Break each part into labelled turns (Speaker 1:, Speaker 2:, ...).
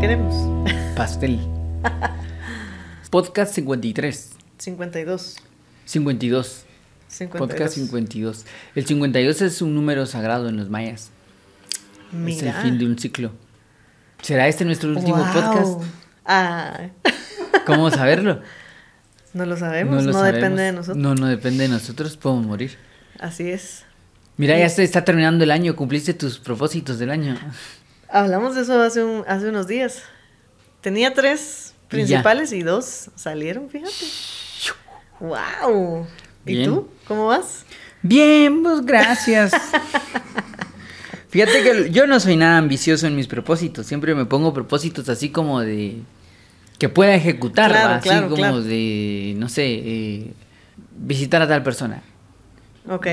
Speaker 1: queremos.
Speaker 2: Pastel. Podcast 53.
Speaker 1: 52.
Speaker 2: 52.
Speaker 1: 52.
Speaker 2: Podcast 52. El 52 es un número sagrado en los mayas. Es el fin de un ciclo. ¿Será este nuestro último
Speaker 1: Wow.
Speaker 2: podcast?
Speaker 1: Ah,
Speaker 2: ¿Cómo saberlo?
Speaker 1: no lo sabemos, no,
Speaker 2: lo
Speaker 1: depende
Speaker 2: sabemos.
Speaker 1: de nosotros.
Speaker 2: No, no depende de nosotros, podemos morir.
Speaker 1: Así es.
Speaker 2: Mira, ya se está terminando el año, cumpliste tus propósitos del año.
Speaker 1: Hablamos de eso hace, un- hace unos días. Tenía tres
Speaker 2: ya.
Speaker 1: principales y dos salieron, fíjate. ¡Wow! ¿Y
Speaker 2: Bien.
Speaker 1: tú? ¿Cómo vas?
Speaker 2: Bien, pues gracias. Fíjate que yo no soy nada ambicioso en mis propósitos. Siempre me pongo propósitos así como de que pueda ejecutar, así
Speaker 1: claro,
Speaker 2: como
Speaker 1: claro.
Speaker 2: de, no sé, eh, visitar a tal persona.
Speaker 1: Ok.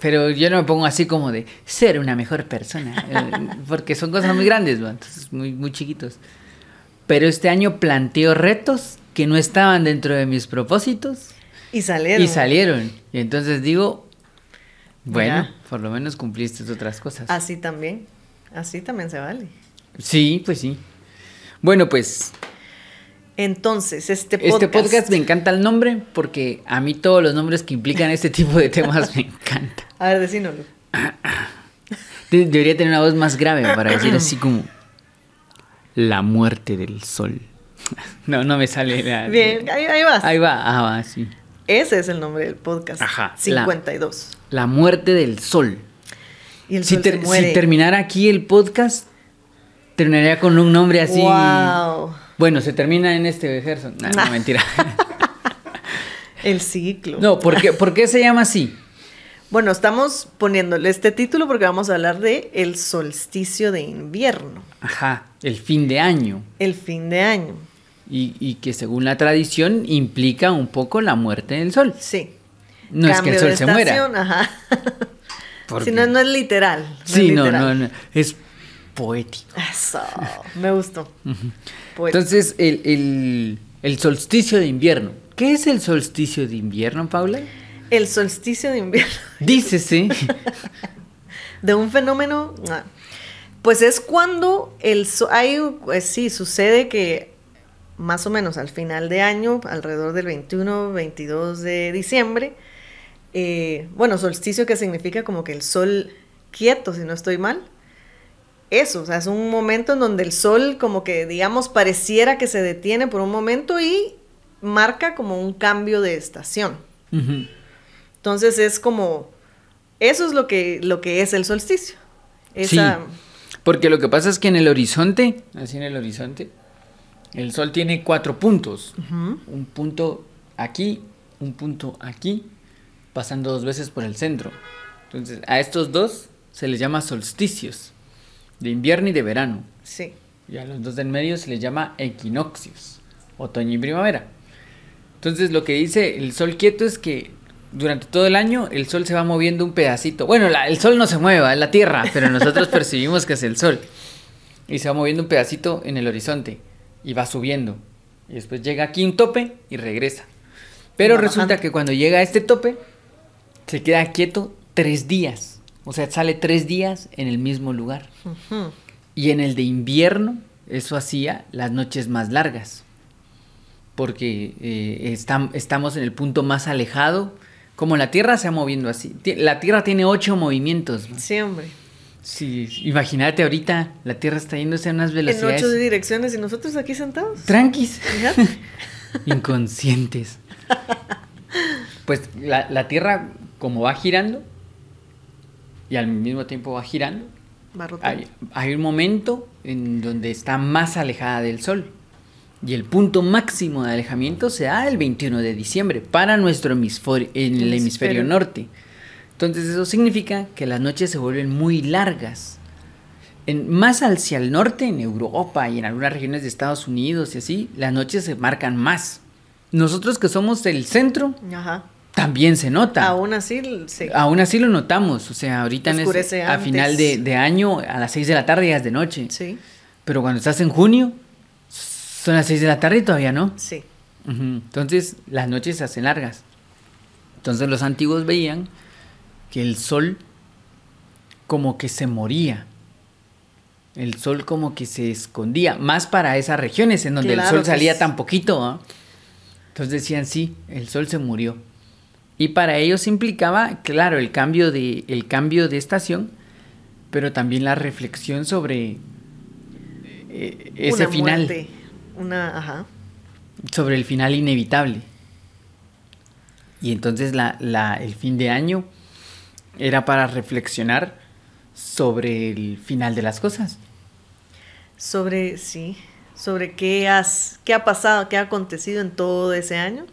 Speaker 2: Pero yo no me pongo así como de ser una mejor persona, eh, porque son cosas muy grandes, ¿va? entonces muy, muy chiquitos. Pero este año planteo retos que no estaban dentro de mis propósitos
Speaker 1: Y salieron.
Speaker 2: y salieron. Y entonces digo, bueno, por lo menos cumpliste otras cosas.
Speaker 1: Así también. Así también se vale.
Speaker 2: Sí, pues sí. Bueno, pues
Speaker 1: Entonces, este podcast.
Speaker 2: este podcast me encanta el nombre porque a mí todos los nombres que implican este tipo de temas me encantan.
Speaker 1: A ver, decínoslo.
Speaker 2: De- debería tener una voz más grave para decir así como la muerte del sol. No, no me sale la...
Speaker 1: Bien, ahí, ahí vas.
Speaker 2: Ahí va, ah, va, sí.
Speaker 1: Ese es el nombre del podcast.
Speaker 2: Ajá, la-
Speaker 1: 52.
Speaker 2: La muerte del sol.
Speaker 1: Y el
Speaker 2: Si,
Speaker 1: sol
Speaker 2: ter-
Speaker 1: se muere.
Speaker 2: si terminara aquí el podcast, terminaría con un nombre así.
Speaker 1: Wow.
Speaker 2: Bueno, se termina en este Gerson. No, no, mentira.
Speaker 1: El ciclo.
Speaker 2: no, ¿por qué, ¿por qué se llama así?
Speaker 1: Bueno, estamos poniéndole este título porque vamos a hablar de el solsticio de invierno,
Speaker 2: Ajá, el fin de año.
Speaker 1: el fin de año.
Speaker 2: Y, y que según la tradición implica un poco la muerte del sol.
Speaker 1: Sí.
Speaker 2: No es que el sol
Speaker 1: de
Speaker 2: se muera.
Speaker 1: Ajá.
Speaker 2: ¿Por
Speaker 1: Si no, no es literal. no es
Speaker 2: Sí, no,
Speaker 1: literal.
Speaker 2: no, no. Es poético.
Speaker 1: Eso, me gustó.
Speaker 2: Entonces, el, el- el solsticio de invierno. ¿Qué es el solsticio de invierno, Paula?
Speaker 1: el solsticio de invierno,
Speaker 2: Dícese.
Speaker 1: de un fenómeno, pues es cuando el so- hay, pues sí, sucede que más o menos al final de año, alrededor del 21, 22 de diciembre, eh, bueno, solsticio que significa como que el sol quieto, si no estoy mal. Eso, o sea, es un momento en donde el sol como que, digamos, pareciera que se detiene por un momento y marca como un cambio de estación. Entonces es como, eso es lo que, lo que es el solsticio. Esa,
Speaker 2: Sí. Porque lo que pasa es que en el horizonte, así en el horizonte, el sol tiene cuatro puntos. Un punto aquí, un punto aquí, pasando dos veces por el centro. Entonces, a estos dos se les llama solsticios, de invierno y de verano.
Speaker 1: Sí,
Speaker 2: Y a los dos del medio se les llama equinoccios, otoño y primavera. Entonces, lo que dice el sol quieto es que durante todo el año el sol se va moviendo un pedacito. Bueno, la- el sol no se mueve, es la tierra, pero nosotros percibimos que es el sol. Y se va moviendo un pedacito en el horizonte y va subiendo. Y después llega aquí un tope y regresa. Pero resulta que cuando llega a este tope, se queda quieto tres días. O sea, sale tres días en el mismo lugar. Y en el de invierno, eso hacía las noches más largas. Porque eh, estam- estamos en el punto más alejado. Como la Tierra se va moviendo así. La Tierra tiene ocho movimientos. ¿no?
Speaker 1: sí, hombre.
Speaker 2: Sí, imagínate ahorita, la Tierra está yéndose a unas
Speaker 1: En
Speaker 2: velocidades
Speaker 1: ocho direcciones y nosotros aquí sentados.
Speaker 2: tranquis, inconscientes. Pues la, la Tierra, como va girando, y al mismo tiempo va girando,
Speaker 1: Va
Speaker 2: hay, hay un momento en donde está más alejada del Sol. Y el punto máximo de alejamiento se da el 21 de diciembre para nuestro hemisferio, en el
Speaker 1: Hemisferio.
Speaker 2: hemisferio norte. Entonces eso significa que las noches se vuelven muy largas. En, más hacia el norte, en Europa y en algunas regiones de Estados Unidos y así, las noches se marcan más. Nosotros que somos del centro,
Speaker 1: Ajá.
Speaker 2: También se nota.
Speaker 1: Aún así, sí.
Speaker 2: Aún así lo notamos, o sea, ahorita en este- a final de, de año, a las 6 de la tarde ya es de noche.
Speaker 1: Sí,
Speaker 2: Pero cuando estás en junio, son las 6 de la tarde y todavía no.
Speaker 1: sí.
Speaker 2: Entonces las noches se hacen largas. Entonces los antiguos veían que el sol como que se moría El sol como que se escondía, más para esas regiones en donde el sol salía
Speaker 1: es-
Speaker 2: tan poquito. ¿ah? Entonces decían, sí, el sol se murió. Y para ellos implicaba, claro, el cambio de, el cambio de estación, pero también la reflexión sobre eh, ese
Speaker 1: Una
Speaker 2: final,
Speaker 1: muerte, una, ajá.
Speaker 2: sobre el final inevitable. Y entonces la, la- el fin de año era para reflexionar sobre el final de las cosas.
Speaker 1: Sobre, sí, sobre qué has, qué ha pasado, qué ha acontecido en todo ese año.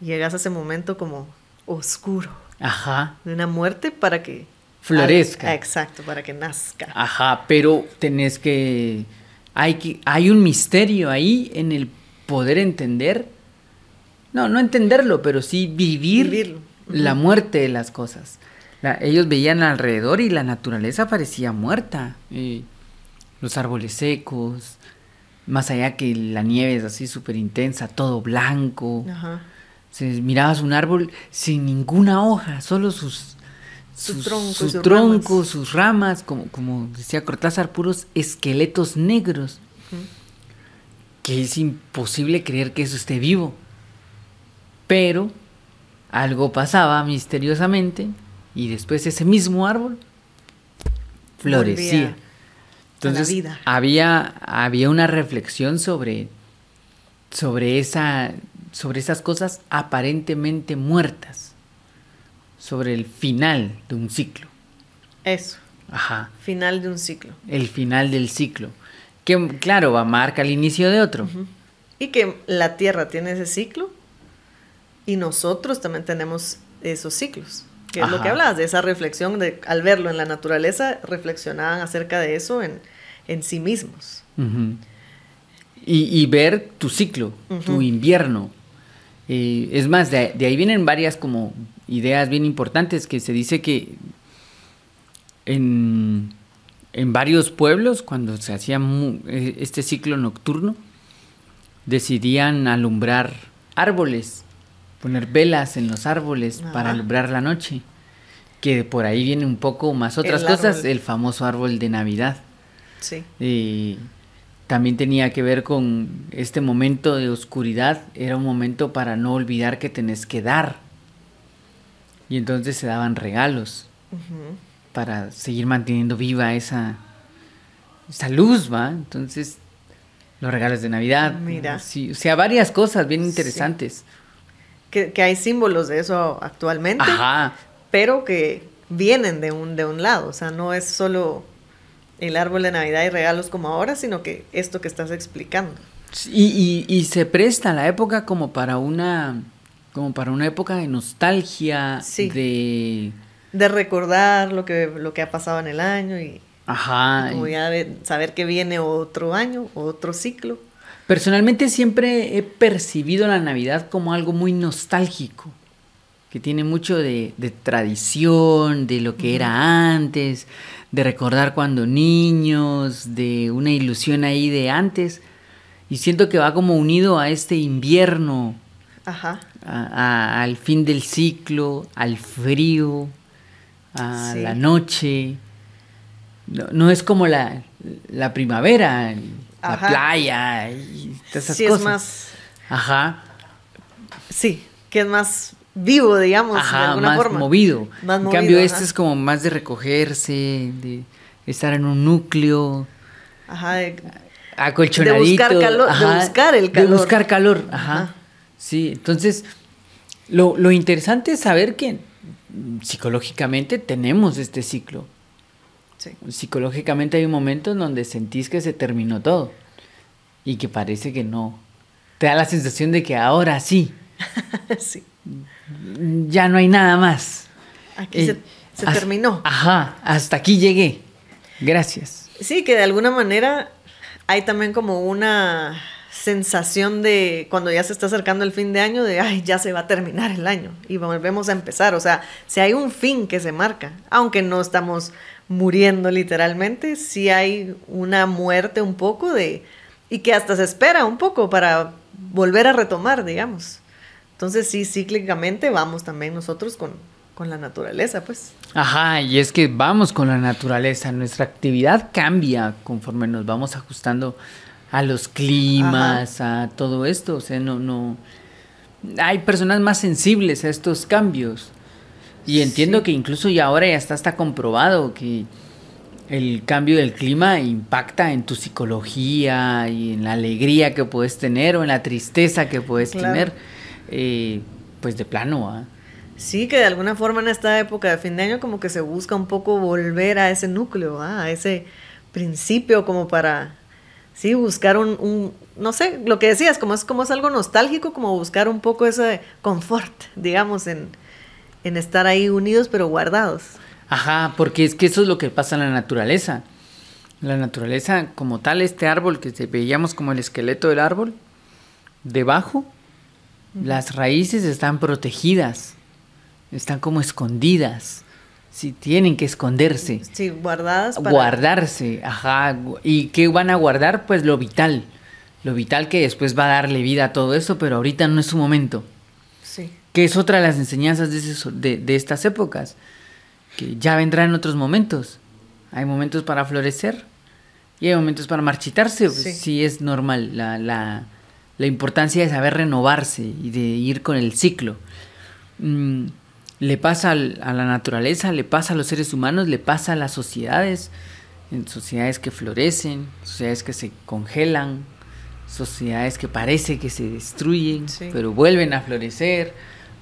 Speaker 1: Llegas a ese momento como oscuro
Speaker 2: Ajá,
Speaker 1: de una muerte para que
Speaker 2: Florezca.
Speaker 1: Exacto, para que nazca.
Speaker 2: ajá, pero tenés que hay que hay un misterio ahí en el poder entender no, no entenderlo, pero sí vivir
Speaker 1: Vivirlo.
Speaker 2: la muerte de las cosas. La- ellos veían alrededor y la naturaleza parecía muerta. los árboles secos, más allá que la nieve es así súper intensa, todo blanco.
Speaker 1: Ajá.
Speaker 2: Mirabas un árbol sin ninguna hoja, solo sus
Speaker 1: Sus troncos,
Speaker 2: sus
Speaker 1: sus ramas.
Speaker 2: sus ramas, como, como decía Cortázar, puros esqueletos negros. Que es imposible creer que eso esté vivo. Pero algo pasaba misteriosamente y después ese mismo árbol florecía. Entonces
Speaker 1: vida.
Speaker 2: había había una reflexión sobre sobre esa sobre esas cosas aparentemente muertas, sobre el final de un ciclo.
Speaker 1: Eso,
Speaker 2: Ajá,
Speaker 1: final de un ciclo.
Speaker 2: el final del ciclo. Que claro, va marca el inicio de otro.
Speaker 1: Y que la Tierra tiene ese ciclo y nosotros también tenemos esos ciclos. Que es lo que hablabas, de esa reflexión, de al verlo en la naturaleza, reflexionaban acerca de eso en, en sí mismos.
Speaker 2: Y, y ver tu ciclo, tu invierno. Eh, es más, de, de ahí vienen varias como ideas bien importantes que se dice que en, en varios pueblos, cuando se hacía eh, este ciclo nocturno, decidían alumbrar árboles, poner velas en los árboles para alumbrar la noche. Que por ahí viene un poco más otras
Speaker 1: El
Speaker 2: cosas,
Speaker 1: árbol.
Speaker 2: el famoso árbol de Navidad.
Speaker 1: Sí.
Speaker 2: También tenía que ver con este momento de oscuridad. Era un momento para no olvidar que tenés que dar. Y entonces se daban regalos para seguir manteniendo viva esa, esa luz, ¿va? Entonces, los regalos de Navidad.
Speaker 1: Mira.
Speaker 2: Sí, o sea, varias cosas bien
Speaker 1: Sí.
Speaker 2: interesantes.
Speaker 1: Que, que hay símbolos de eso actualmente,
Speaker 2: Ajá.
Speaker 1: pero que vienen de un, de un lado. O sea, no es solo el árbol de Navidad y regalos como ahora, sino que esto que estás explicando.
Speaker 2: Y, y, y se presta la época como para una como para una época de nostalgia,
Speaker 1: Sí.
Speaker 2: de
Speaker 1: De recordar lo que, lo que ha pasado en el año y,
Speaker 2: ajá,
Speaker 1: y como
Speaker 2: y-
Speaker 1: ya de saber que viene otro año, otro ciclo.
Speaker 2: Personalmente siempre he percibido la Navidad como algo muy nostálgico, que tiene mucho de, de tradición, de lo que era antes, de recordar cuando niños, de una ilusión ahí de antes, y siento que va como unido a este invierno,
Speaker 1: Ajá.
Speaker 2: a- a- al fin del ciclo, al frío, a
Speaker 1: Sí.
Speaker 2: la noche. No, no es como la, la primavera, la
Speaker 1: Ajá.
Speaker 2: playa y todas esas
Speaker 1: Sí,
Speaker 2: cosas.
Speaker 1: es más,
Speaker 2: Ajá,
Speaker 1: sí, que es más vivo, digamos, de alguna
Speaker 2: más
Speaker 1: forma.
Speaker 2: movido.
Speaker 1: Más
Speaker 2: en
Speaker 1: movido,
Speaker 2: cambio,
Speaker 1: ajá.
Speaker 2: este es como más de recogerse, de estar en un núcleo,
Speaker 1: Ajá, de-
Speaker 2: acolchonadito.
Speaker 1: De buscar calor- de
Speaker 2: ajá,
Speaker 1: buscar el
Speaker 2: De
Speaker 1: calor.
Speaker 2: buscar calor, ajá. Sí, entonces, lo, lo interesante es saber que psicológicamente tenemos este ciclo.
Speaker 1: sí.
Speaker 2: Psicológicamente hay un momento en donde sentís que se terminó todo y que parece que no. Te da la sensación de que ahora sí,
Speaker 1: sí.
Speaker 2: Ya no hay nada más.
Speaker 1: Aquí
Speaker 2: Eh,
Speaker 1: se, se
Speaker 2: has-
Speaker 1: terminó.
Speaker 2: Ajá, hasta aquí llegué. Gracias.
Speaker 1: Sí, que de alguna manera hay también como una sensación de cuando ya se está acercando el fin de año de ay ya se va a terminar el año y volvemos a empezar o sea si hay un fin que se marca aunque no estamos muriendo literalmente sí hay una muerte un poco de y que hasta se espera un poco para volver a retomar digamos entonces sí cíclicamente vamos también nosotros con con la naturaleza, pues.
Speaker 2: Ajá, y es que vamos con la naturaleza, nuestra actividad cambia conforme nos vamos ajustando a los climas, a todo esto, o sea, no, no, hay personas más sensibles a estos cambios. Y entiendo que incluso ya ahora ya está hasta comprobado que el cambio del clima impacta en tu psicología y en la alegría que puedes tener o en la tristeza que puedes tener, eh, pues de plano. ¿ah?
Speaker 1: Sí, que de alguna forma en esta época de fin de año como que se busca un poco volver a ese núcleo, ¿ah? a ese principio como para, sí, buscar un, no sé, lo que decías, como es, como es algo nostálgico, como buscar un poco ese confort, digamos, en, en estar ahí unidos pero guardados.
Speaker 2: Ajá, porque es que eso es lo que pasa en la naturaleza. La naturaleza, como tal, este árbol que veíamos como el esqueleto del árbol, debajo, las raíces están protegidas, están como escondidas. Sí, tienen que esconderse.
Speaker 1: Sí, guardadas.
Speaker 2: Para... Guardarse, ajá. ¿Y qué van a guardar? Pues lo vital. Lo vital que después va a darle vida a todo eso, pero ahorita no es su momento.
Speaker 1: Sí.
Speaker 2: Que es otra de las enseñanzas de, de, estas épocas. Que ya vendrán en otros momentos. Hay momentos para florecer y hay momentos para marchitarse. Pues, sí. es normal. La, la, la, importancia de saber renovarse y de ir con el ciclo. Mm, le pasa a la naturaleza, le pasa a los seres humanos, le pasa a las sociedades, en sociedades que florecen, sociedades que se congelan, sociedades que parece que se destruyen, pero vuelven a florecer,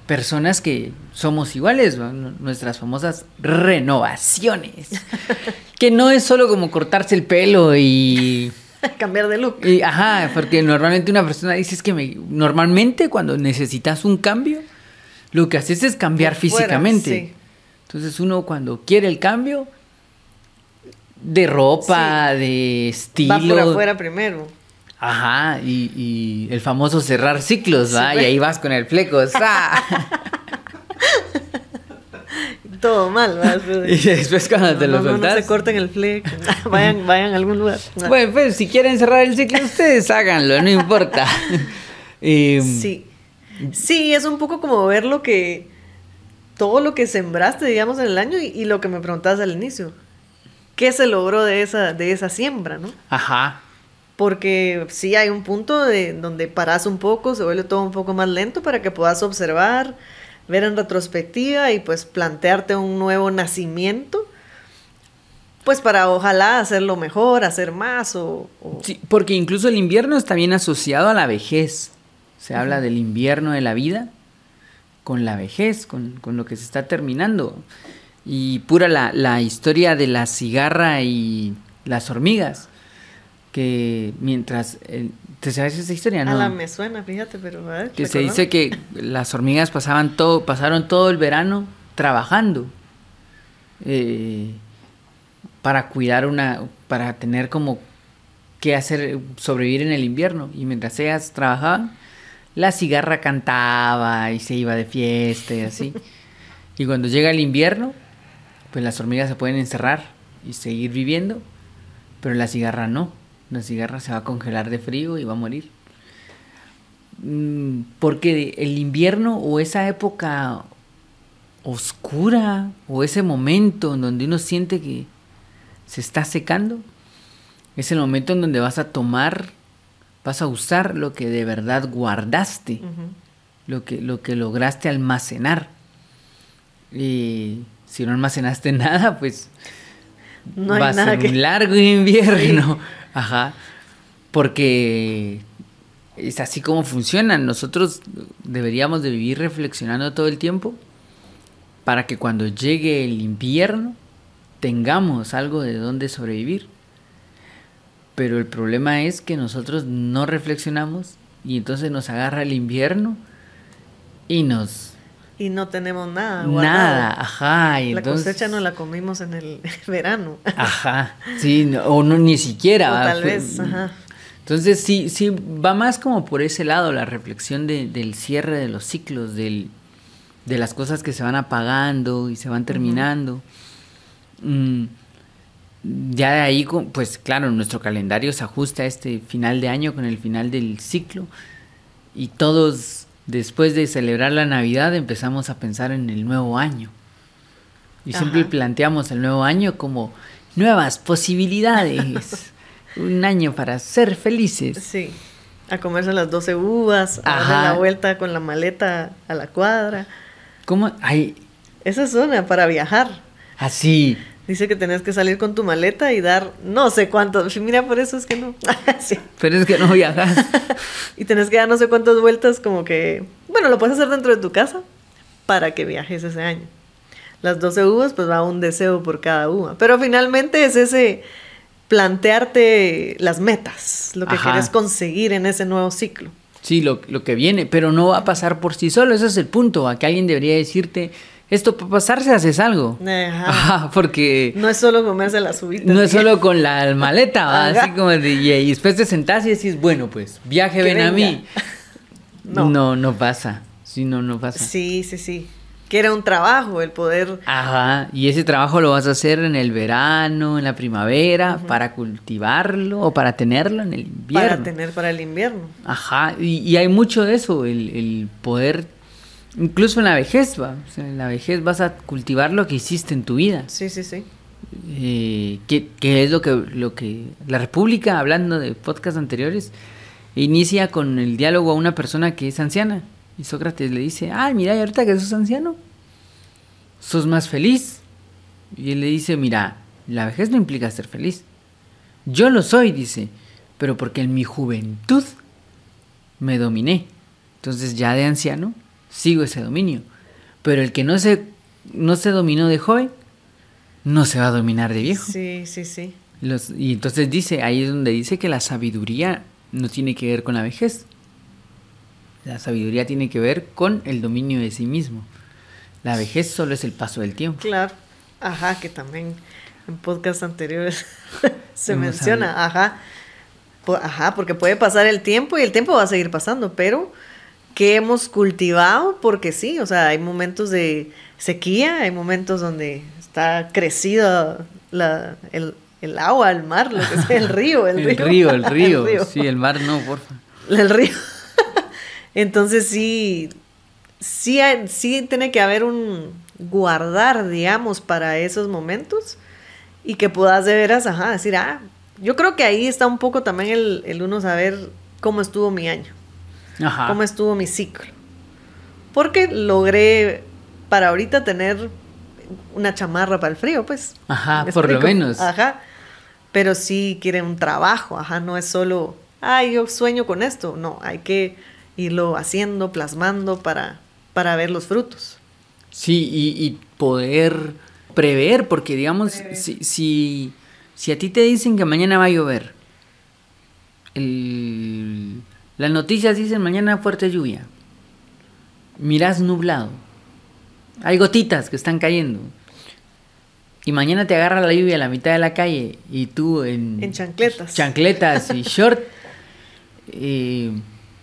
Speaker 2: personas que somos iguales, nuestras famosas renovaciones, que no es solo como cortarse el pelo y...
Speaker 1: Cambiar de look.
Speaker 2: Y, ajá, porque normalmente una persona dice es que me, normalmente cuando necesitas un cambio, lo que haces es cambiar físicamente. Entonces uno cuando quiere el cambio de ropa, de estilo. Va
Speaker 1: por afuera primero.
Speaker 2: Ajá, y, el famoso cerrar ciclos, ¿va? y ahí vas con el fleco.
Speaker 1: Todo mal, ¿va?
Speaker 2: Y después cuando te lo soltas.
Speaker 1: No, se corten el fleco. vayan, vayan a algún lugar.
Speaker 2: Bueno, pues si quieren cerrar el ciclo, ustedes háganlo, no importa.
Speaker 1: sí. Sí, es un poco como ver lo que, todo lo que sembraste, digamos, en el año y, lo que me preguntabas al inicio. ¿Qué se logró de esa, de esa siembra, no?
Speaker 2: Ajá.
Speaker 1: Porque sí hay un punto de, donde paras un poco, se vuelve todo un poco más lento para que puedas observar, ver en retrospectiva y pues plantearte un nuevo nacimiento pues para ojalá hacerlo mejor, hacer más o,
Speaker 2: Sí, porque incluso el invierno está bien asociado a la vejez. Se habla del invierno de la vida con la vejez, con, lo que se está terminando. Y pura la, historia de la cigarra y las hormigas. Que mientras. ¿Te sabes esa historia?
Speaker 1: No. A la me suena, fíjate, pero.
Speaker 2: que se dice que las hormigas pasaban todo, pasaron todo el verano trabajando. Eh, para cuidar una. para tener como que hacer, sobrevivir en el invierno. Y mientras ellas trabajaban, la cigarra cantaba y se iba de fiesta y así. y cuando llega el invierno, pues las hormigas se pueden encerrar y seguir viviendo, pero la cigarra no. La cigarra se va a congelar de frío y va a morir. Mm, porque el invierno o esa época oscura o ese momento en donde uno siente que se está secando, es el momento en donde vas a tomar vas a usar lo que de verdad guardaste, lo, que, lo que lograste almacenar. Y si no almacenaste nada, pues no va a ser un largo invierno. Ajá. Porque es así como funciona. Nosotros deberíamos de vivir reflexionando todo el tiempo para que cuando llegue el invierno tengamos algo de dónde sobrevivir. Pero el problema es que nosotros no reflexionamos y entonces nos agarra el invierno y nos...
Speaker 1: Y no tenemos nada.
Speaker 2: Nada, ajá.
Speaker 1: Y la cosecha no la comimos en el verano.
Speaker 2: Ajá, sí, o no, ni siquiera.
Speaker 1: O tal vez, ajá.
Speaker 2: Entonces sí, sí, va más como por ese lado la reflexión del cierre de los ciclos, del, de las cosas que se van apagando y se van terminando ya de ahí, pues claro, nuestro calendario se ajusta a este final de año con el final del ciclo y todos después de celebrar la Navidad empezamos a pensar en el nuevo año. Y siempre planteamos el nuevo año como nuevas posibilidades. Un año para ser felices.
Speaker 1: Sí. A comerse las 12 uvas, a
Speaker 2: Ajá.
Speaker 1: darle la vuelta con la maleta a la cuadra.
Speaker 2: ¿Cómo? Ay,
Speaker 1: Esa es una para viajar.
Speaker 2: así.
Speaker 1: Dice que tenés que salir con tu maleta y dar no sé cuántos. Mira, por eso es que no. Sí.
Speaker 2: Pero es que no viajas.
Speaker 1: Y tenés que dar no sé cuántas vueltas, como que. Bueno, lo puedes hacer dentro de tu casa para que viajes ese año. Las 12 uvas, pues va un deseo por cada uva. Pero finalmente es ese plantearte las metas, lo que
Speaker 2: Ajá.
Speaker 1: quieres conseguir en ese nuevo ciclo.
Speaker 2: Sí, lo, lo que viene, pero no va a pasar por sí solo. Ese es el punto. A que alguien debería decirte, esto para pasarse haces algo.
Speaker 1: Ajá.
Speaker 2: Ajá, porque
Speaker 1: No es solo comerse las uvitas.
Speaker 2: no es solo con la maleta, así como de, y, después te sentás y decís, bueno, pues viaje,
Speaker 1: Que
Speaker 2: ven a mí.
Speaker 1: No.
Speaker 2: No. no, pasa. Sí, no, no pasa.
Speaker 1: Sí, sí, sí. Que era un trabajo el poder.
Speaker 2: Ajá, y ese trabajo lo vas a hacer en el verano, en la primavera, para cultivarlo o para tenerlo en el invierno.
Speaker 1: Para tener para el invierno.
Speaker 2: Ajá, y, y hay mucho de eso, el, el poder, incluso en la vejez, ¿va? O sea, en la vejez vas a cultivar lo que hiciste en tu vida.
Speaker 1: Sí, sí, sí.
Speaker 2: Eh, que, que es lo que, lo que la República, hablando de podcasts anteriores, inicia con el diálogo a una persona que es anciana. Y Sócrates le dice, ay, mira, y ahorita que sos anciano, sos más feliz. Y él le dice, mira, la vejez no implica ser feliz. Yo lo soy, dice, pero porque en mi juventud me dominé. Entonces ya de anciano sigo ese dominio. Pero el que no se, no se dominó de joven, no se va a dominar de viejo.
Speaker 1: Sí, sí, sí.
Speaker 2: Los- y entonces dice, ahí es donde dice que la sabiduría no tiene que ver con la vejez. La sabiduría tiene que ver con el dominio de sí mismo. La vejez solo es el paso del tiempo.
Speaker 1: Claro. Ajá, que también en podcasts anteriores se
Speaker 2: Hemos
Speaker 1: menciona.
Speaker 2: hablado.
Speaker 1: Ajá. Ajá, porque puede pasar el tiempo y el tiempo va a seguir pasando, pero que hemos cultivado, porque sí, o sea, hay momentos de sequía, hay momentos donde está crecido la, el, el agua, el mar, lo que sea, el río, el,
Speaker 2: el
Speaker 1: río.
Speaker 2: río, el río.
Speaker 1: río.
Speaker 2: Sí, el mar no, porfa.
Speaker 1: El río. Entonces sí, sí, hay- sí tiene que haber un guardar, digamos, para esos momentos y que puedas de veras, ajá, decir, ah, yo creo que ahí está un poco también el, el uno saber cómo estuvo mi año,
Speaker 2: Ajá.
Speaker 1: cómo estuvo mi ciclo. Porque logré para ahorita tener una chamarra para el frío, pues.
Speaker 2: Ajá,
Speaker 1: ¿Me
Speaker 2: por lo menos.
Speaker 1: Ajá. Pero sí quiere un trabajo, ajá, no es solo, ay, yo sueño con esto. No, hay que irlo haciendo, plasmando para, para ver los frutos.
Speaker 2: Sí, y, y poder prever, porque digamos, si, si, si a ti te dicen que mañana va a llover, el- las noticias dicen mañana fuerte lluvia, miras nublado, hay gotitas que están cayendo, y mañana te agarra la lluvia a la mitad de la calle y tú en,
Speaker 1: En chancletas.
Speaker 2: chancletas y short, eh,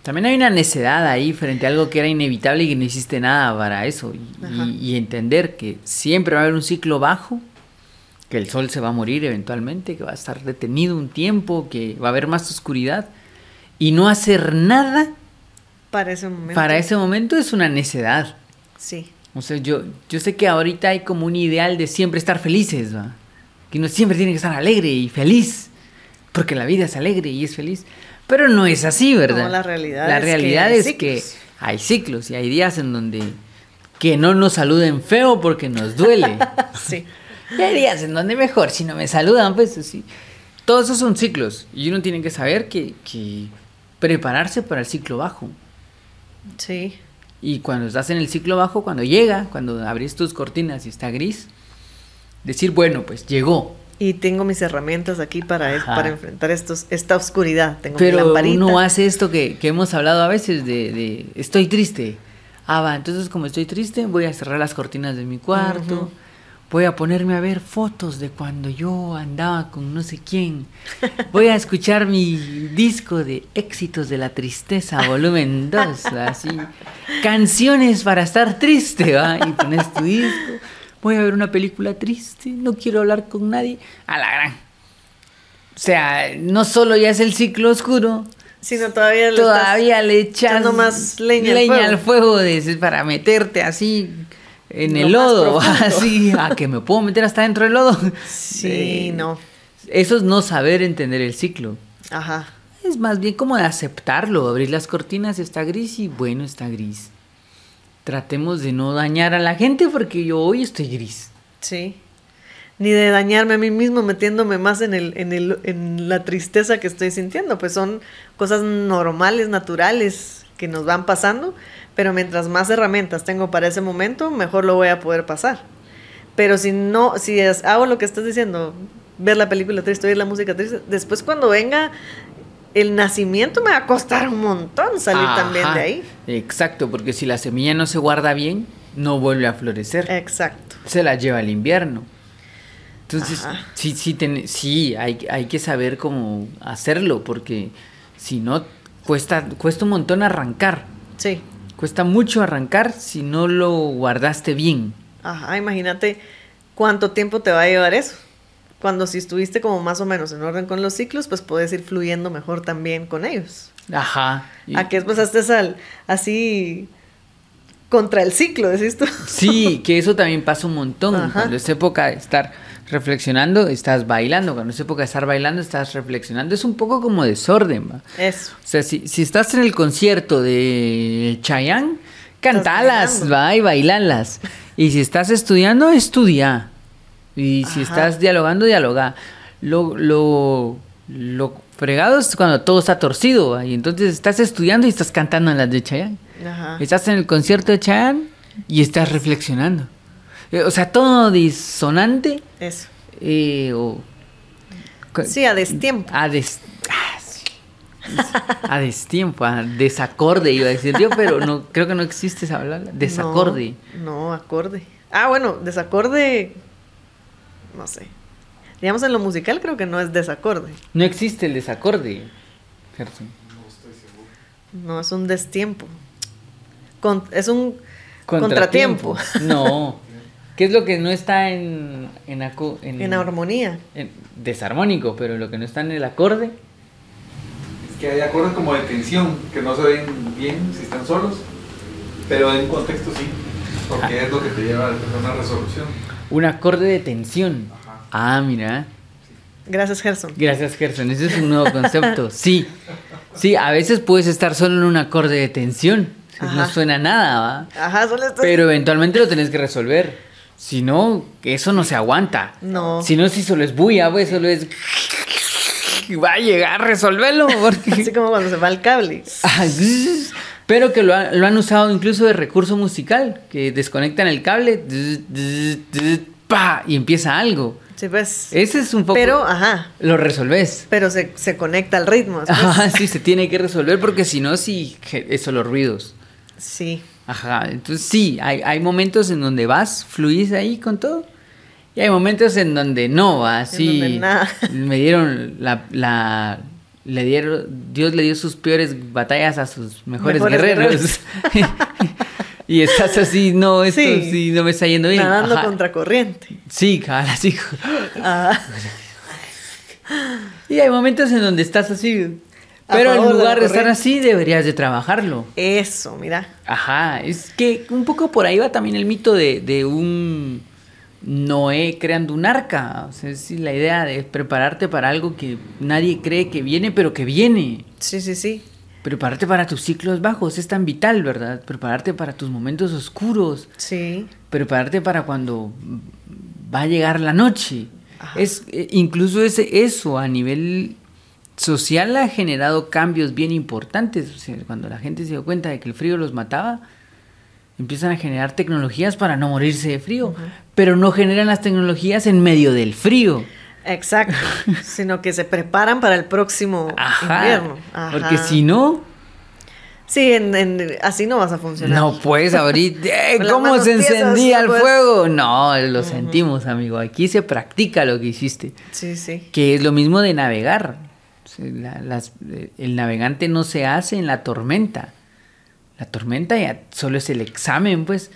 Speaker 2: también hay una necedad ahí frente a algo que era inevitable y que no hiciste nada para eso. Y entender que siempre va a haber un ciclo bajo, que el sol se va a morir eventualmente, que va a estar detenido un tiempo, que va a haber más oscuridad. Y no hacer nada
Speaker 1: Para ese momento.
Speaker 2: para ese momento es una necedad.
Speaker 1: Sí.
Speaker 2: O sea, yo, yo sé que ahorita hay como un ideal de siempre estar felices, ¿va? Que uno siempre tiene que estar alegre y feliz, porque la vida es alegre y es feliz. Pero no es así, ¿verdad?
Speaker 1: No, la realidad
Speaker 2: La
Speaker 1: es que
Speaker 2: realidad
Speaker 1: hay
Speaker 2: es que hay ciclos y hay días en donde que no nos saluden feo porque nos duele.
Speaker 1: Sí.
Speaker 2: y hay días en donde mejor, si no me saludan, pues sí. Todos esos son ciclos y uno tiene que saber que, que prepararse para el ciclo bajo.
Speaker 1: Sí.
Speaker 2: Y cuando estás en el ciclo bajo, cuando llega, cuando abrís tus cortinas y está gris, decir, bueno, pues llegó.
Speaker 1: Y tengo mis herramientas aquí para, es- para enfrentar estos, esta oscuridad. Tengo mi
Speaker 2: Pero
Speaker 1: lamparita.
Speaker 2: uno hace esto que, que hemos hablado a veces de, de, estoy triste. Ah, va, entonces como estoy triste, voy a cerrar las cortinas de mi cuarto. Voy a ponerme a ver fotos de cuando yo andaba con no sé quién. Voy a escuchar mi disco de éxitos de la tristeza, volumen 2, así. Canciones para estar triste, ¿va? Y pones tu disco. Voy a ver una película triste, no quiero hablar con nadie. A la gran. O sea, no solo ya es el ciclo oscuro,
Speaker 1: Sino todavía le
Speaker 2: todavía le echas
Speaker 1: más leña al
Speaker 2: al
Speaker 1: fuego.
Speaker 2: fuego de- para meterte así en el lodo, así, a que me puedo meter hasta dentro del lodo.
Speaker 1: Sí,
Speaker 2: Eh,
Speaker 1: no.
Speaker 2: Eso es no saber entender el ciclo.
Speaker 1: Ajá.
Speaker 2: Es más bien como de aceptarlo, abrir las cortinas, está gris y bueno, está gris. Tratemos de no dañar a la gente porque yo hoy estoy gris.
Speaker 1: Sí. Ni de dañarme a mí mismo metiéndome más en, el, en, el, en la tristeza que estoy sintiendo. Pues son cosas normales, naturales que nos van pasando. Pero mientras más herramientas tengo para ese momento, mejor lo voy a poder pasar. Pero si no, si es- hago lo que estás diciendo, ver la película triste, oír la música triste, después cuando venga el nacimiento me va a costar un montón salir también de ahí.
Speaker 2: Exacto, porque si la semilla no se guarda bien, no vuelve a florecer.
Speaker 1: Exacto.
Speaker 2: se la lleva al invierno. Entonces,
Speaker 1: Ajá.
Speaker 2: sí, sí, ten- sí hay, hay que saber cómo hacerlo, porque si no, cuesta, cuesta un montón arrancar.
Speaker 1: Sí.
Speaker 2: Cuesta mucho arrancar si no lo guardaste bien.
Speaker 1: Ajá, imagínate cuánto tiempo te va a llevar eso. Cuando si estuviste como más o menos en orden con los ciclos, pues puedes ir fluyendo mejor también con ellos.
Speaker 2: Ajá. Y-
Speaker 1: A que después estés al, así contra el ciclo, decís tú.
Speaker 2: Sí, que eso también pasa un montón.
Speaker 1: Ajá.
Speaker 2: Cuando es época de estar reflexionando, estás bailando. Cuando es época de estar bailando, estás reflexionando. Es un poco como desorden, ¿va?
Speaker 1: Eso.
Speaker 2: O sea, si, si estás en el concierto de Chayanne, cantalas, va y bailalas. Y si estás estudiando, estudia. Y si
Speaker 1: Ajá.
Speaker 2: estás dialogando, dialoga. Lo, lo, lo fregado es cuando todo está torcido, ¿va? y entonces estás estudiando y estás cantando en las de Chayanne.
Speaker 1: Ajá.
Speaker 2: Estás en el concierto de Chayanne y estás reflexionando. Eh, O sea, todo disonante
Speaker 1: Eso.
Speaker 2: eh, o...
Speaker 1: Sí, a destiempo.
Speaker 2: A des... ah, sí. A destiempo, a desacorde iba a decir yo, pero no creo que no existe esa palabra. Desacorde.
Speaker 1: No, no, acorde. Ah, bueno, desacorde. No sé. Digamos en lo musical creo que no es desacorde.
Speaker 2: No existe el desacorde. Gerson.
Speaker 1: No, es un destiempo. Con- es un contratiempo.
Speaker 2: No. ¿Qué es lo que no está en en, aco- en,
Speaker 1: En armonía.
Speaker 2: en- desarmónico, pero lo que no está en el acorde?
Speaker 3: Es que hay acordes como de tensión, que no se ven bien si están solos, pero en un contexto sí, porque es lo que te lleva a una resolución.
Speaker 2: Un acorde de tensión.
Speaker 3: Ajá.
Speaker 2: Ah, mira.
Speaker 1: Gracias, Gerson.
Speaker 2: Gracias, Gerson. Ese es un nuevo concepto. Sí. Sí, a veces puedes estar solo en un acorde de tensión. No suena nada, ¿va?
Speaker 1: Ajá, solo estás...
Speaker 2: Pero eventualmente lo tenés que resolver. Si no, eso no se aguanta.
Speaker 1: No.
Speaker 2: Si no, si solo es bulla, pues solo es. Va a llegar, resolverlo. Porque...
Speaker 1: Así como cuando se va el cable.
Speaker 2: Pero que lo, ha- lo han usado incluso de recurso musical, que desconectan el cable y empieza algo.
Speaker 1: Sí, pues.
Speaker 2: Ese es un poco...
Speaker 1: Pero, ajá.
Speaker 2: Lo resolves.
Speaker 1: Pero se, se conecta al ritmo.
Speaker 2: Ajá, sí, se tiene que resolver porque si no, sí, je- eso los ruidos.
Speaker 1: Sí.
Speaker 2: Ajá, entonces sí, hay, hay momentos en donde vas, fluís ahí con todo. Y hay momentos en donde no, así. Me dieron la, la- le dieron, Dios le dio sus peores batallas a sus mejores,
Speaker 1: Mejores
Speaker 2: guerreros. y estás así, no, esto sí.
Speaker 1: Sí.
Speaker 2: no me está yendo bien.
Speaker 1: Nadando
Speaker 2: Ajá.
Speaker 1: contracorriente.
Speaker 2: Sí, cabal, así.
Speaker 1: Ah,
Speaker 2: Y hay momentos en donde estás así. Pero en lugar de estar así, deberías de trabajarlo.
Speaker 1: eso, mira.
Speaker 2: Ajá, es que un poco por ahí va también el mito de, de un Noé creando un arca. O sea, es la idea de prepararte para algo que nadie cree que viene, pero que viene.
Speaker 1: Sí, sí, sí.
Speaker 2: Prepararte para tus ciclos bajos es tan vital, ¿verdad? Prepararte para tus momentos oscuros.
Speaker 1: Sí.
Speaker 2: Prepararte para cuando va a llegar la noche.
Speaker 1: Ajá.
Speaker 2: Es, eh, incluso ese, eso a nivel social ha generado cambios bien importantes. O sea, cuando la gente se dio cuenta de que el frío los mataba, empiezan a generar tecnologías para no morirse de frío, pero no generan las tecnologías en medio del frío.
Speaker 1: Exacto. Sino que se preparan para el próximo
Speaker 2: Ajá.
Speaker 1: invierno. Ajá.
Speaker 2: Porque si no,
Speaker 1: Sí, en, en- así no vas a funcionar.
Speaker 2: no puedes abrir. ¡Eh, ¿Cómo se encendía el fuego? No, lo sentimos, amigo. Aquí se practica lo que hiciste.
Speaker 1: Sí, sí.
Speaker 2: Que es lo mismo de navegar. La- las- eh, el navegante no se hace en la tormenta. La tormenta ya solo es el examen, pues,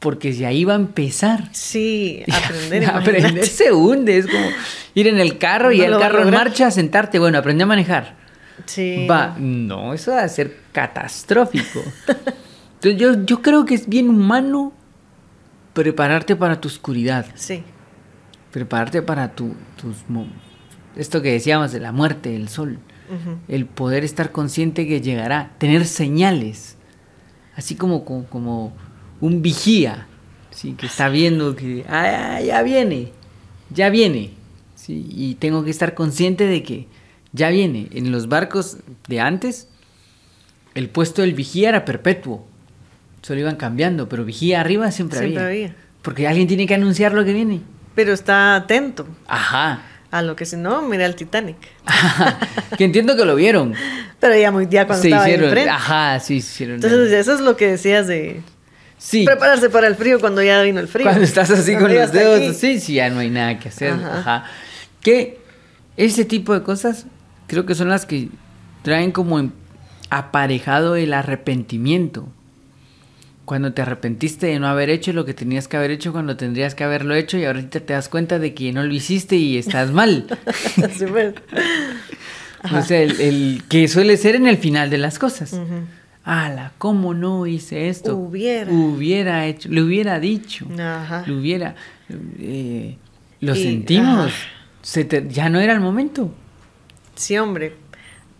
Speaker 2: porque ahí va a empezar.
Speaker 1: Sí, aprender.
Speaker 2: aprender
Speaker 1: imagínate.
Speaker 2: se hunde. Es como ir en el carro y
Speaker 1: No
Speaker 2: el carro en marcha, sentarte. Bueno, aprende a manejar.
Speaker 1: Sí.
Speaker 2: Va, no, eso va a ser catastrófico. Entonces yo, yo creo que es bien humano prepararte para tu oscuridad,
Speaker 1: Sí,
Speaker 2: prepararte para tu, tus... Esto que decíamos de la muerte, del sol. el poder estar consciente que llegará, tener señales, así como, como, como un vigía, ¿sí? que está viendo que "Ah, ya viene, ya viene, ¿sí? y tengo que estar consciente de que ya viene. En los barcos de antes, el puesto del vigía era perpetuo, solo iban cambiando, pero vigía arriba siempre,
Speaker 1: Siempre
Speaker 2: había,
Speaker 1: había.
Speaker 2: porque alguien tiene que anunciar lo que viene.
Speaker 1: pero está atento
Speaker 2: Ajá.
Speaker 1: A lo que si no, mira el Titanic.
Speaker 2: que entiendo que lo vieron.
Speaker 1: Pero ya muy ya cuando
Speaker 2: Se
Speaker 1: estaba ahí
Speaker 2: hicieron,
Speaker 1: enfrente.
Speaker 2: ajá, sí, se hicieron.
Speaker 1: Entonces, eso es lo que decías de
Speaker 2: Sí.
Speaker 1: prepararse para el frío cuando ya vino el frío.
Speaker 2: Cuando estás así
Speaker 1: Cuando
Speaker 2: con los dedos,
Speaker 1: aquí.
Speaker 2: sí, sí, ya no hay nada que hacer.
Speaker 1: Ajá.
Speaker 2: Ajá. Que ese tipo de cosas creo que son las que traen como aparejado el arrepentimiento. Cuando te arrepentiste de no haber hecho lo que tenías que haber hecho cuando tendrías que haberlo hecho y ahorita te das cuenta de que no lo hiciste y estás mal. O sea, el, el que suele ser en el final de las cosas. Ala, ¿cómo no hice esto?
Speaker 1: Hubiera.
Speaker 2: Hubiera hecho, le hubiera dicho.
Speaker 1: Ajá.
Speaker 2: Lo hubiera. eh, lo
Speaker 1: Y-
Speaker 2: sentimos. Se te- ya no era el momento.
Speaker 1: Sí, hombre.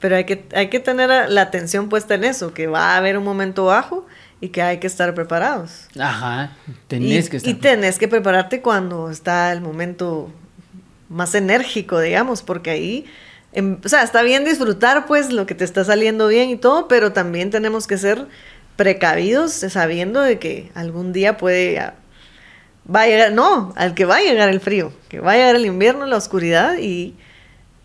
Speaker 1: Pero hay que, hay que tener la atención puesta en eso, que va a haber un momento bajo y que hay que estar preparados.
Speaker 2: Ajá. Tenés
Speaker 1: y,
Speaker 2: que estar.
Speaker 1: y tenés que prepararte cuando está el momento más enérgico, digamos, porque ahí, em, o sea, está bien disfrutar pues lo que te está saliendo bien y todo, pero también tenemos que ser precavidos sabiendo de que algún día puede, ah, va a llegar, no, al que va a llegar el frío, que va a llegar el invierno, la oscuridad y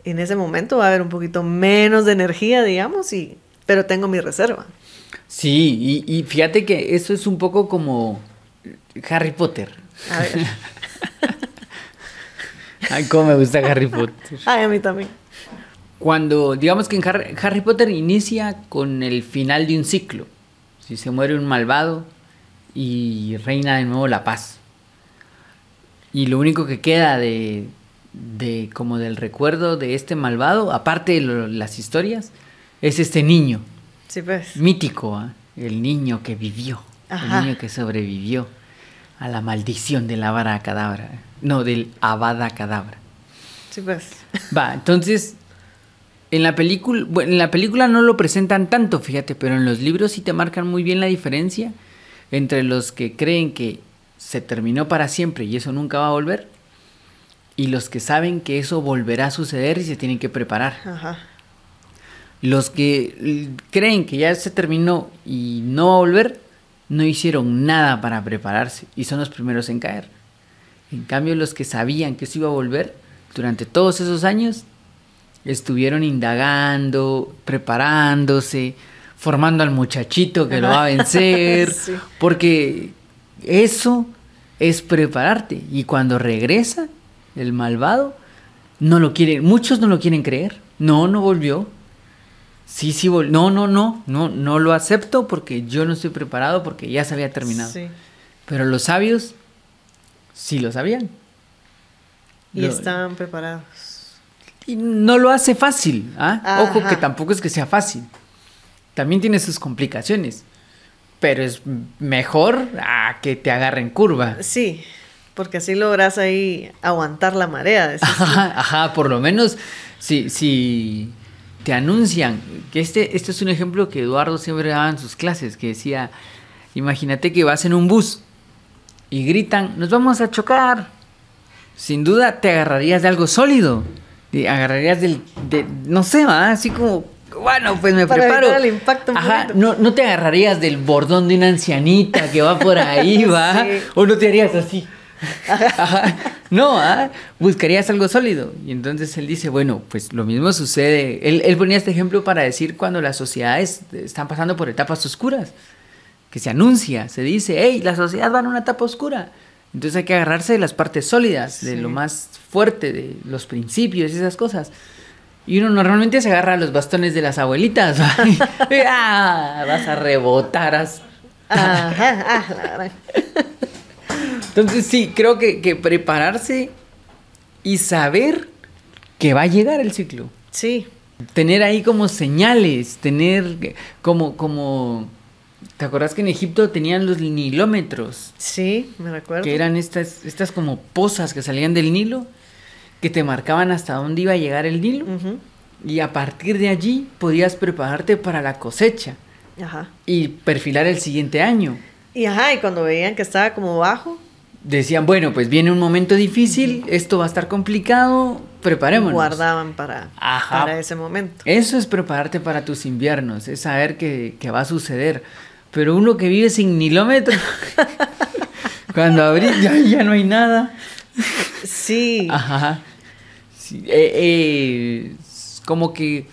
Speaker 1: en ese momento va a haber un poquito menos de energía, digamos, y, pero tengo mi reserva.
Speaker 2: Sí, y, y fíjate que eso es un poco como Harry Potter.
Speaker 1: A ver.
Speaker 2: Ay, cómo me gusta Harry Potter.
Speaker 1: Ay, a mí también.
Speaker 2: Cuando, digamos que en Harry, Harry Potter inicia con el final de un ciclo. Si se muere un malvado y reina de nuevo la paz. Y lo único que queda de, de como del recuerdo de este malvado, aparte de lo- las historias, es este niño
Speaker 1: Sí, pues.
Speaker 2: mítico, ¿ah? el niño que vivió,
Speaker 1: Ajá.
Speaker 2: el niño que sobrevivió a la maldición de la vara cadabra, no, del abada cadabra.
Speaker 1: Sí, pues.
Speaker 2: Va, entonces, en la película, bueno, en la película no lo presentan tanto, fíjate, pero en los libros sí te marcan muy bien la diferencia entre los que creen que se terminó para siempre y eso nunca va a volver, y los que saben que eso volverá a suceder y se tienen que preparar.
Speaker 1: Ajá.
Speaker 2: Los que creen que ya se terminó y no va a volver, no hicieron nada para prepararse y son los primeros en caer. En cambio, los que sabían que eso iba a volver, durante todos esos años, estuvieron indagando, preparándose, formando al muchachito que lo va a vencer,
Speaker 1: Sí.
Speaker 2: porque eso es prepararte. Y cuando regresa el malvado, no lo quieren, muchos no lo quieren creer. No, no volvió. Sí, sí, no, no, no, no, no lo acepto porque yo no estoy preparado porque ya se había terminado.
Speaker 1: Sí.
Speaker 2: Pero los sabios sí lo sabían.
Speaker 1: Y
Speaker 2: Lo-
Speaker 1: estaban preparados.
Speaker 2: y no lo hace fácil, ¿ah? Ojo que tampoco es que sea fácil. También tiene sus complicaciones. Pero es mejor a que te agarren curva.
Speaker 1: Sí, porque así logras ahí aguantar la marea.
Speaker 2: Ajá, ajá, por lo menos si, si te anuncian, que este, este es un ejemplo que Eduardo siempre daba en sus clases, que decía, imagínate que vas en un bus y gritan, nos vamos a chocar. Sin duda te agarrarías de algo sólido, te agarrarías del, de, no sé, ¿va? así como, bueno, pues me
Speaker 1: Para
Speaker 2: preparo.
Speaker 1: el impacto
Speaker 2: Ajá, no, no te agarrarías del bordón de una ancianita que va por ahí, va,
Speaker 1: Sí.
Speaker 2: o no te harías así. Ajá. No, ¿ah? buscarías algo sólido. Y entonces él dice, bueno, pues lo mismo sucede. Él, él ponía este ejemplo para decir cuando las sociedades están pasando por etapas oscuras, que se anuncia, se dice, hey, la sociedad va en una etapa oscura. Entonces hay que agarrarse de las partes sólidas, de
Speaker 1: Sí.
Speaker 2: lo más fuerte, de los principios y esas cosas. Y uno normalmente se agarra a los bastones de las abuelitas. ah, vas a rebotar. hasta-
Speaker 1: Ajá, ah,
Speaker 2: entonces sí, creo que, que prepararse y saber que va a llegar el ciclo.
Speaker 1: Sí,
Speaker 2: Tener ahí como señales, tener como, como ¿Te acuerdas que en Egipto tenían los nilómetros?
Speaker 1: Sí, me recuerdo.
Speaker 2: Que eran estas, estas como pozas que salían del Nilo, que te marcaban hasta dónde iba a llegar el Nilo.
Speaker 1: Ujú.
Speaker 2: Y a partir de allí podías prepararte para la cosecha
Speaker 1: Ajá.
Speaker 2: y perfilar el siguiente año.
Speaker 1: Y ajá, y cuando veían que estaba como bajo,
Speaker 2: Decían, bueno, pues viene un momento difícil, esto va a estar complicado, preparémonos.
Speaker 1: guardaban para,
Speaker 2: Ajá.
Speaker 1: para ese momento.
Speaker 2: Eso es prepararte para tus inviernos, es saber que, que va a suceder. Pero uno que vive sin nilómetro, cuando abrí ya, ya no hay nada.
Speaker 1: Sí.
Speaker 2: Ajá. Sí, eh, eh, como que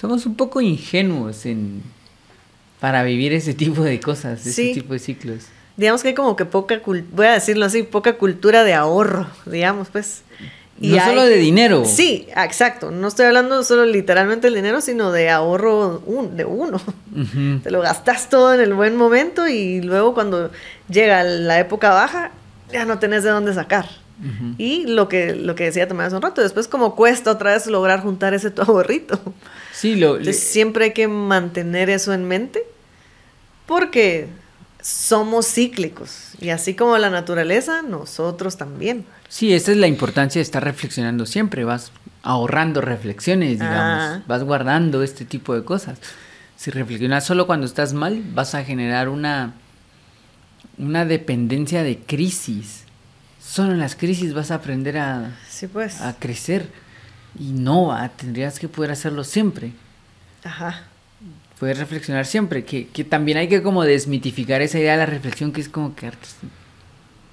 Speaker 2: somos un poco ingenuos en para vivir ese tipo de cosas, ese tipo de ciclos.
Speaker 1: Digamos que hay como que poca, voy a decirlo así, poca cultura de ahorro, digamos, pues.
Speaker 2: No
Speaker 1: hay-
Speaker 2: solo de dinero.
Speaker 1: Sí, exacto. No estoy hablando solo literalmente del dinero, sino de ahorro un- de uno. Te lo gastas todo en el buen momento y luego cuando llega la época baja, ya no tenés de dónde sacar. Y lo que, lo que decía también hace un rato, después como cuesta otra vez lograr juntar ese tu ahorrito.
Speaker 2: Sí, lo,
Speaker 1: Entonces siempre hay que mantener eso en mente porque somos cíclicos y así como la naturaleza, nosotros también.
Speaker 2: Sí, esa es la importancia de estar reflexionando siempre, vas ahorrando reflexiones, digamos,
Speaker 1: Ah.
Speaker 2: vas guardando este tipo de cosas. Si reflexionas solo cuando estás mal, vas a generar una, una dependencia de crisis. Solo en las crisis vas a aprender a,
Speaker 1: Sí, pues.
Speaker 2: a crecer. Y no, ah, tendrías que poder hacerlo siempre.
Speaker 1: Ajá.
Speaker 2: Poder reflexionar siempre. Que, que también hay que como desmitificar esa idea de la reflexión que es como que...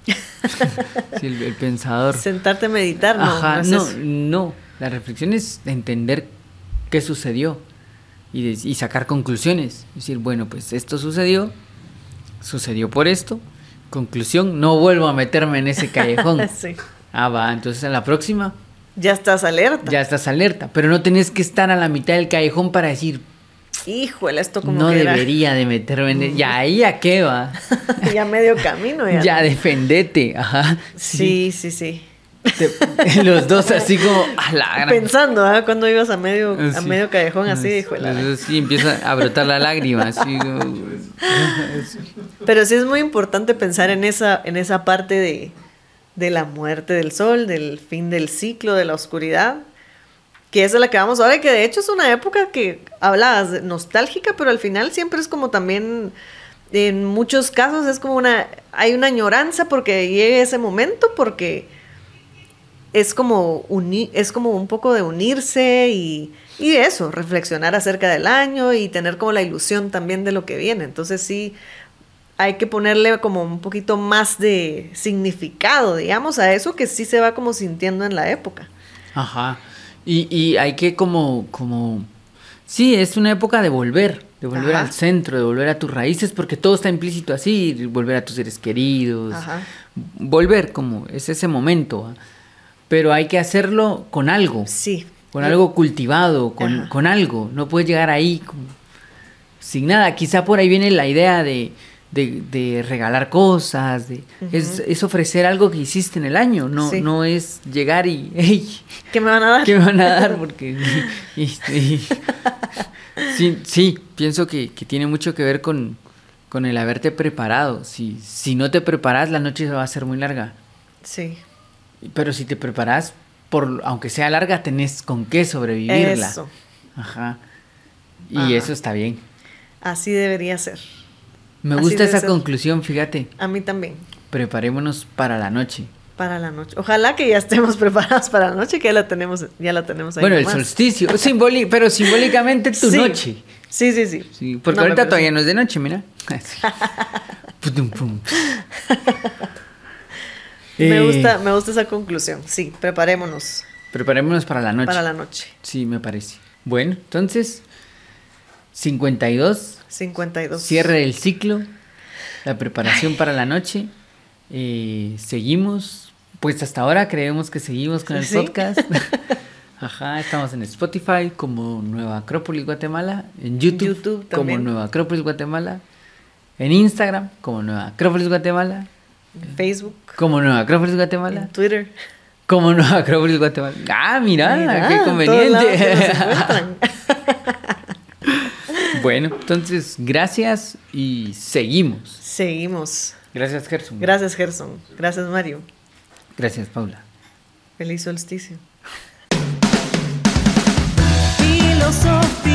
Speaker 2: Sí, el- el pensador.
Speaker 1: Sentarte a meditar, no.
Speaker 2: Ajá,
Speaker 1: no es
Speaker 2: no. La reflexión es entender qué sucedió y, de- y sacar conclusiones. Decir, bueno, pues esto sucedió, sucedió por esto. Conclusión, no vuelvo a meterme en ese callejón.
Speaker 1: Sí.
Speaker 2: Ah, va, entonces a la próxima
Speaker 1: Ya estás alerta.
Speaker 2: ya estás alerta. Pero no tenés que estar a la mitad del callejón para decir,
Speaker 1: Híjole, esto como
Speaker 2: no
Speaker 1: que era-
Speaker 2: debería de meterme en... el-". Ya ahí a qué va.
Speaker 1: ya medio camino ya.
Speaker 2: ya defendete. Ajá.
Speaker 1: Sí, sí, sí.
Speaker 2: Te- los dos así como... A la gran-
Speaker 1: Pensando, ¿ah? Cuando ibas a medio, a medio callejón así, de la-
Speaker 2: Sí, empieza a brotar la lágrima. Así, como-
Speaker 1: Pero sí es muy importante pensar en esa, en esa parte de, de la muerte del sol, del fin del ciclo, de la oscuridad, que es la que vamos ahora, y que de hecho es una época que hablabas de nostálgica, pero al final siempre es como también, en muchos casos es como una, hay una añoranza porque llegue ese momento, porque es como, es como un poco de unirse y, y eso, reflexionar acerca del año y tener como la ilusión también de lo que viene. Entonces sí, hay que ponerle como un poquito más de significado, digamos, a eso que sí se va como sintiendo en la época.
Speaker 2: Ajá. Y, y hay que como, como... Sí, es una época de volver, de volver
Speaker 1: Ajá.
Speaker 2: al centro, de volver a tus raíces, porque todo está implícito así, volver a tus seres queridos.
Speaker 1: Ajá.
Speaker 2: Volver, como es ese momento. Pero hay que hacerlo con algo.
Speaker 1: Sí.
Speaker 2: con algo cultivado, con, con algo. No puedes llegar ahí como sin nada. Quizá por ahí viene la idea de, de, de regalar cosas, de, es, es ofrecer algo que hiciste en el año, no,
Speaker 1: Sí.
Speaker 2: no es llegar y, hey,
Speaker 1: ¿Qué me van a dar?
Speaker 2: ¿qué me van a dar? Porque y- y- sí, sí, pienso que, que tiene mucho que ver con, con el haberte preparado. Si, si no te preparas, la noche va a ser muy larga.
Speaker 1: Sí.
Speaker 2: Pero si te preparas, por, aunque sea larga, tenés con qué sobrevivirla.
Speaker 1: Eso.
Speaker 2: Ajá. Y
Speaker 1: Ajá.
Speaker 2: eso está bien.
Speaker 1: Así debería ser.
Speaker 2: Me
Speaker 1: Así
Speaker 2: gusta esa
Speaker 1: ser.
Speaker 2: conclusión, fíjate.
Speaker 1: A mí también.
Speaker 2: Preparémonos para la noche.
Speaker 1: Para la noche. Ojalá que ya estemos preparados para la noche, que ya la tenemos, ya la tenemos ahí.
Speaker 2: bueno, el solsticio, simboli- pero simbólicamente tu
Speaker 1: Sí.
Speaker 2: noche.
Speaker 1: Sí, sí, sí.
Speaker 2: Sí, porque
Speaker 1: No,
Speaker 2: ahorita todavía no es de noche, mira.
Speaker 1: Me
Speaker 2: Eh,
Speaker 1: gusta, me gusta esa conclusión. Sí, preparémonos
Speaker 2: Preparémonos para la noche.
Speaker 1: para la noche.
Speaker 2: Sí, me parece. Bueno, entonces, 52,
Speaker 1: 52.
Speaker 2: cierre del ciclo, la preparación para la noche. Eh, seguimos, pues hasta ahora creemos que seguimos con el
Speaker 1: Sí.
Speaker 2: podcast. Ajá, estamos en Spotify como Nueva Acrópolis Guatemala, en YouTube,
Speaker 1: YouTube
Speaker 2: como. Nueva Acrópolis Guatemala, en Instagram como Nueva Acrópolis Guatemala,
Speaker 1: En Facebook,
Speaker 2: como Nueva Acrópolis
Speaker 1: en
Speaker 2: Guatemala,
Speaker 1: Twitter.
Speaker 2: como Nueva Acrópolis Guatemala. Ah, mira,
Speaker 1: Mira,
Speaker 2: qué
Speaker 1: en
Speaker 2: conveniente. Bueno, entonces, gracias y seguimos.
Speaker 1: Seguimos.
Speaker 2: Gracias, Gerson.
Speaker 1: Gracias, Gerson. Gracias, Mario.
Speaker 2: Gracias, Paula.
Speaker 1: Feliz solsticio.
Speaker 4: Filosofía.